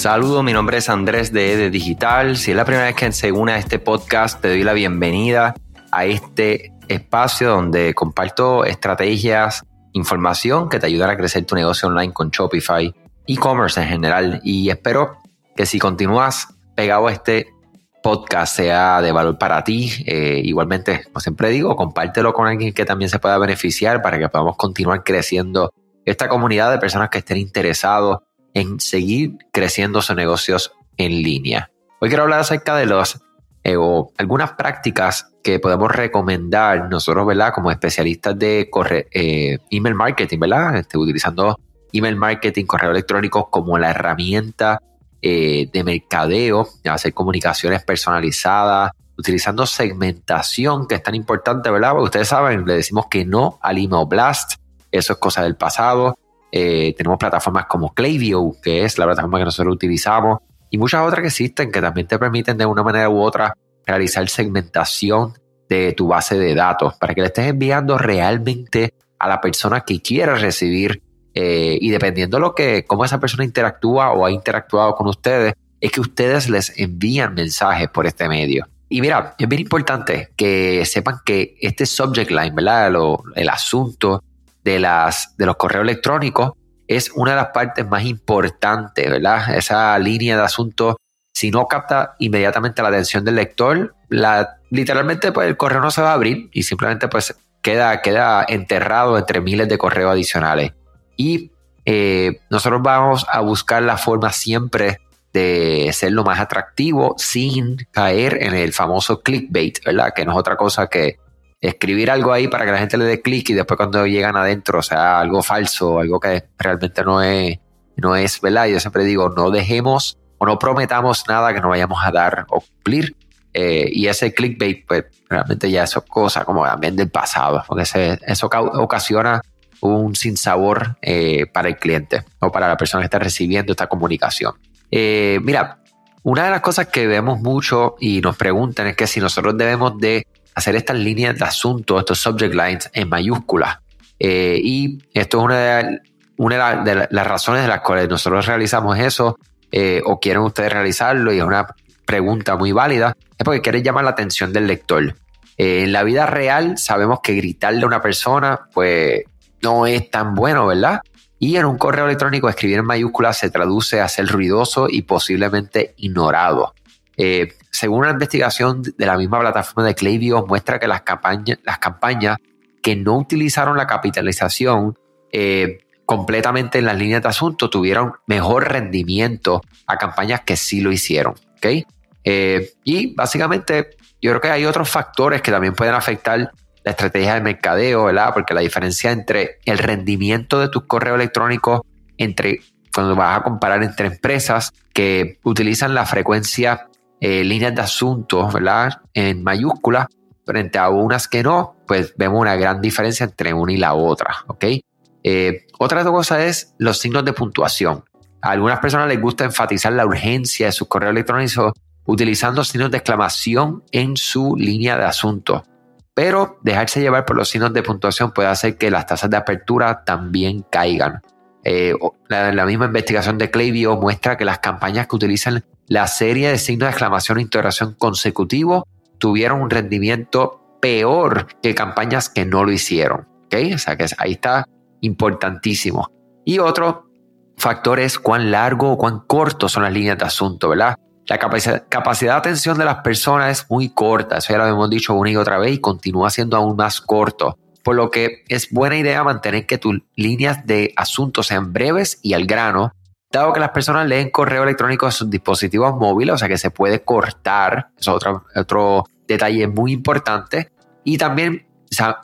Saludos, mi nombre es Andrés de EDE Digital. Si es la primera vez que se une a este podcast, te doy la bienvenida a este espacio donde comparto estrategias, información que te ayudará a crecer tu negocio online con Shopify, e-commerce en general. Y espero que si continúas pegado a este podcast sea de valor para ti. Eh, igualmente, como siempre digo, compártelo con alguien que también se pueda beneficiar para que podamos continuar creciendo esta comunidad de personas que estén interesados en seguir creciendo sus negocios en línea. Hoy quiero hablar acerca de los eh, algunas prácticas que podemos recomendar nosotros, ¿verdad? Como especialistas de corre, eh, email marketing, ¿verdad? Este, utilizando email marketing, correo electrónico como la herramienta eh, de mercadeo, de hacer comunicaciones personalizadas, utilizando segmentación, que es tan importante, ¿verdad? Porque ustedes saben, le decimos que no al email blast, eso es cosa del pasado. Eh, tenemos plataformas como Klaviyo, que es la plataforma que nosotros utilizamos, y muchas otras que existen que también te permiten de una manera u otra realizar segmentación de tu base de datos para que le estés enviando realmente a la persona que quiera recibir eh, y dependiendo lo que cómo esa persona interactúa o ha interactuado con ustedes es que ustedes les envían mensajes por este medio. Y mira, es bien importante que sepan que este subject line, ¿verdad? el asunto de, las, de los correos electrónicos es una de las partes más importantes, ¿verdad? Esa línea de asunto, si no capta inmediatamente la atención del lector, literalmente pues, el correo no se va a abrir y simplemente pues queda, queda enterrado entre miles de correos adicionales. Y eh, nosotros vamos a buscar la forma siempre de ser lo más atractivo sin caer en el famoso clickbait, ¿verdad? Que no es otra cosa que escribir algo ahí para que la gente le dé clic y después cuando llegan adentro, sea, algo falso, algo que realmente no es, no es, ¿verdad? Yo siempre digo, no dejemos o no prometamos nada que no vayamos a dar o cumplir. Eh, y ese clickbait, pues realmente ya eso es cosa como también del pasado, porque eso ocasiona un sinsabor eh, para el cliente o para la persona que está recibiendo esta comunicación. Eh, mira, una de las cosas que vemos mucho y nos preguntan es que si nosotros debemos de hacer estas líneas de asunto, estos subject lines en mayúsculas. Eh, y esto es una, de, una de, las razones de las cuales nosotros realizamos eso eh, o quieren ustedes realizarlo y es una pregunta muy válida, es porque quieren llamar la atención del lector. Eh, en la vida real sabemos que gritarle a una persona pues no es tan bueno, ¿verdad? Y en un correo electrónico escribir en mayúsculas se traduce a ser ruidoso y posiblemente ignorado. Eh, según una investigación de la misma plataforma de Klaviyo, muestra que las campañas, las campañas que no utilizaron la capitalización eh, completamente en las líneas de asunto tuvieron mejor rendimiento a campañas que sí lo hicieron. Eh, y básicamente yo creo que hay otros factores que también pueden afectar la estrategia de mercadeo, ¿verdad? Porque la diferencia entre el rendimiento de tus correos electrónicos entre cuando vas a comparar entre empresas que utilizan la frecuencia eh, líneas de asuntos, ¿verdad? En mayúsculas, frente a unas que no, pues vemos una gran diferencia entre una y la otra, ¿ok? Eh, otra cosa es los signos de puntuación. A algunas personas les gusta enfatizar la urgencia de sus correos electrónicos utilizando signos de exclamación en su línea de asuntos. Pero dejarse llevar por los signos de puntuación puede hacer que las tasas de apertura también caigan. Eh, la, misma investigación de Klaviyo muestra que las campañas que utilizan la serie de signos de exclamación e interrogación consecutivos tuvieron un rendimiento peor que campañas que no lo hicieron. ¿okay? O sea que ahí está importantísimo. Y otro factor es cuán largo o cuán corto son las líneas de asunto, ¿verdad? La capacidad, capacidad de atención de las personas es muy corta, eso ya lo hemos dicho una y otra vez y continúa siendo aún más corto por lo que es buena idea mantener que tus líneas de asuntos sean breves y al grano, dado que las personas leen correo electrónico de sus dispositivos móviles, o sea que se puede cortar, es otro, otro detalle muy importante, y también,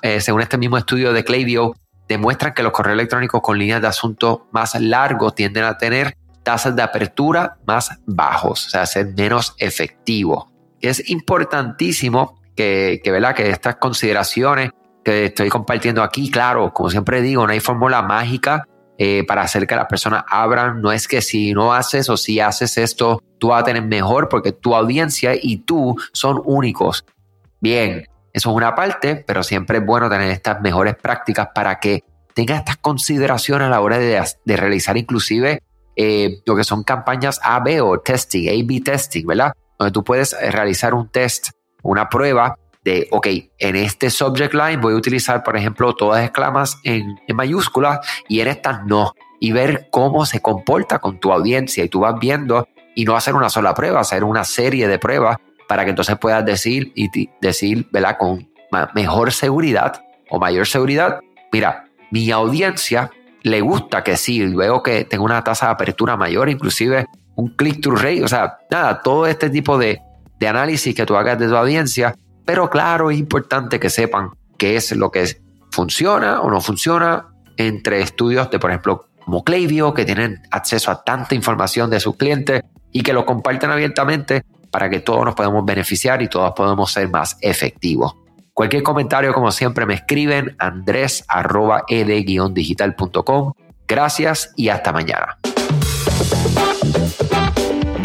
eh, según este mismo estudio de Klaviyo, demuestran que los correos electrónicos con líneas de asuntos más largos tienden a tener tasas de apertura más bajos, o sea, ser menos efectivos. Es importantísimo que, que, ¿verdad? que estas consideraciones que estoy compartiendo aquí. Claro, como siempre digo, no hay fórmula mágica eh, para hacer que las personas abran. No es que si no haces o si haces esto, tú vas a tener mejor porque tu audiencia y tú son únicos. Bien, eso es una parte, pero siempre es bueno tener estas mejores prácticas para que tengas estas consideraciones a la hora de, de realizar inclusive eh, lo que son campañas AB o testing, A-B testing, ¿verdad? Donde tú puedes realizar un test, una prueba de, ok, en este subject line voy a utilizar, por ejemplo, todas exclamas en, en mayúsculas y en estas no. Y ver cómo se comporta con tu audiencia y tú vas viendo y no hacer una sola prueba, hacer una serie de pruebas para que entonces puedas decir y decir, ¿verdad? Con mejor seguridad o mayor seguridad, mira, mi audiencia le gusta que sí, veo que tengo una tasa de apertura mayor, inclusive un click-through rate, o sea, nada, todo este tipo de, de análisis que tú hagas de tu audiencia, pero claro, es importante que sepan qué es lo que funciona o no funciona entre estudios de, por ejemplo, como Klaviyo, que tienen acceso a tanta información de sus clientes y que lo comparten abiertamente para que todos nos podamos beneficiar y todos podamos ser más efectivos. Cualquier comentario, como siempre, me escriben andres.ed-digital.com. Gracias y hasta mañana.